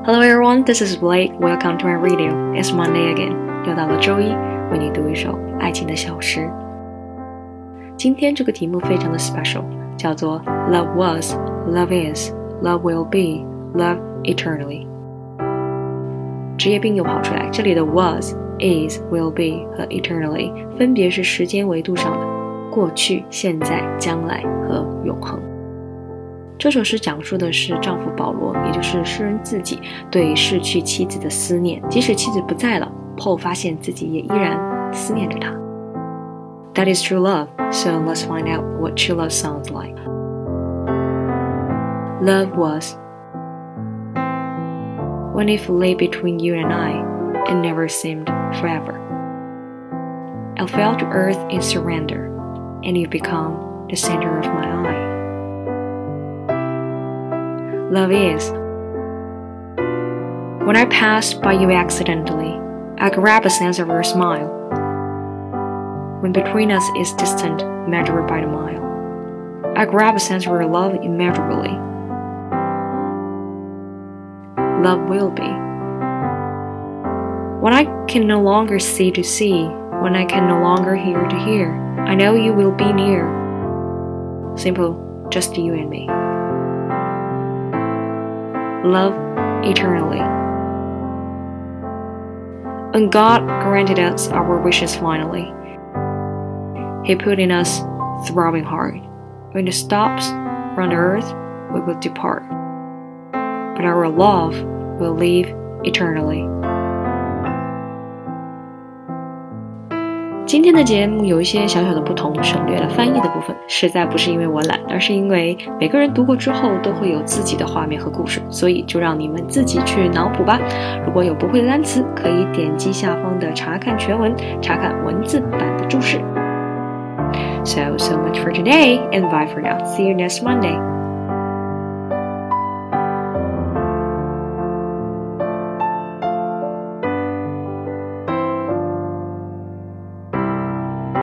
Hello everyone, this is Blake. Welcome to my radio. It's Monday again. 又到了周一，为你读一首爱情的小诗。今天这个题目非常的 special，叫做 Love was, Love is, Love will be, Love eternally。职业病又跑出来，这里的 was, is, will be 和 eternally 分别是时间维度上的过去、现在、将来和永恒。 这首诗讲述的是丈夫保罗，也就是诗人自己对逝去妻子的思念。即使妻子不在了，Paul 发现自己也依然思念着她。That is true love. So let's find out what true love sounds like. Love was when it lay between you and I, it never seemed forever. I fell to earth in surrender, and you become the center of my eye love is. When I passed by you accidentally, I grab a sense of your smile. When between us is distant, measured by the mile, I grab a sense of your love immeasurably. Love will be. When I can no longer see to see, when I can no longer hear to hear, I know you will be near. Simple, just you and me love eternally. And God granted us our wishes finally. He put in us throbbing heart. When it stops from the earth, we will depart. But our love will live eternally. 今天的节目有一些小小的不同，省略了翻译的部分，实在不是因为我懒，而是因为每个人读过之后都会有自己的画面和故事，所以就让你们自己去脑补吧。如果有不会的单词，可以点击下方的查看全文，查看文字版的注释。So so much for today, and bye for now. See you next Monday.